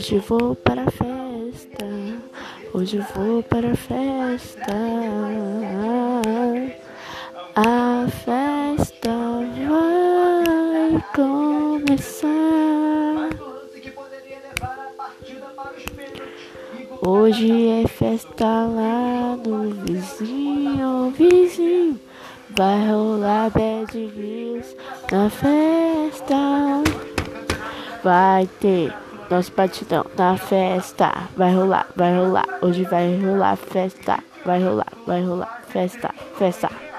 hoje vou para a festa. Hoje vou para a festa. A festa vai começar. Hoje é festa lá no vizinho, vizinho. Vai rolar bad views na festa. Vai ter nosso batidão na festa. Vai rolar, vai rolar. Hoje vai rolar festa. Vai rolar, vai rolar festa, festa.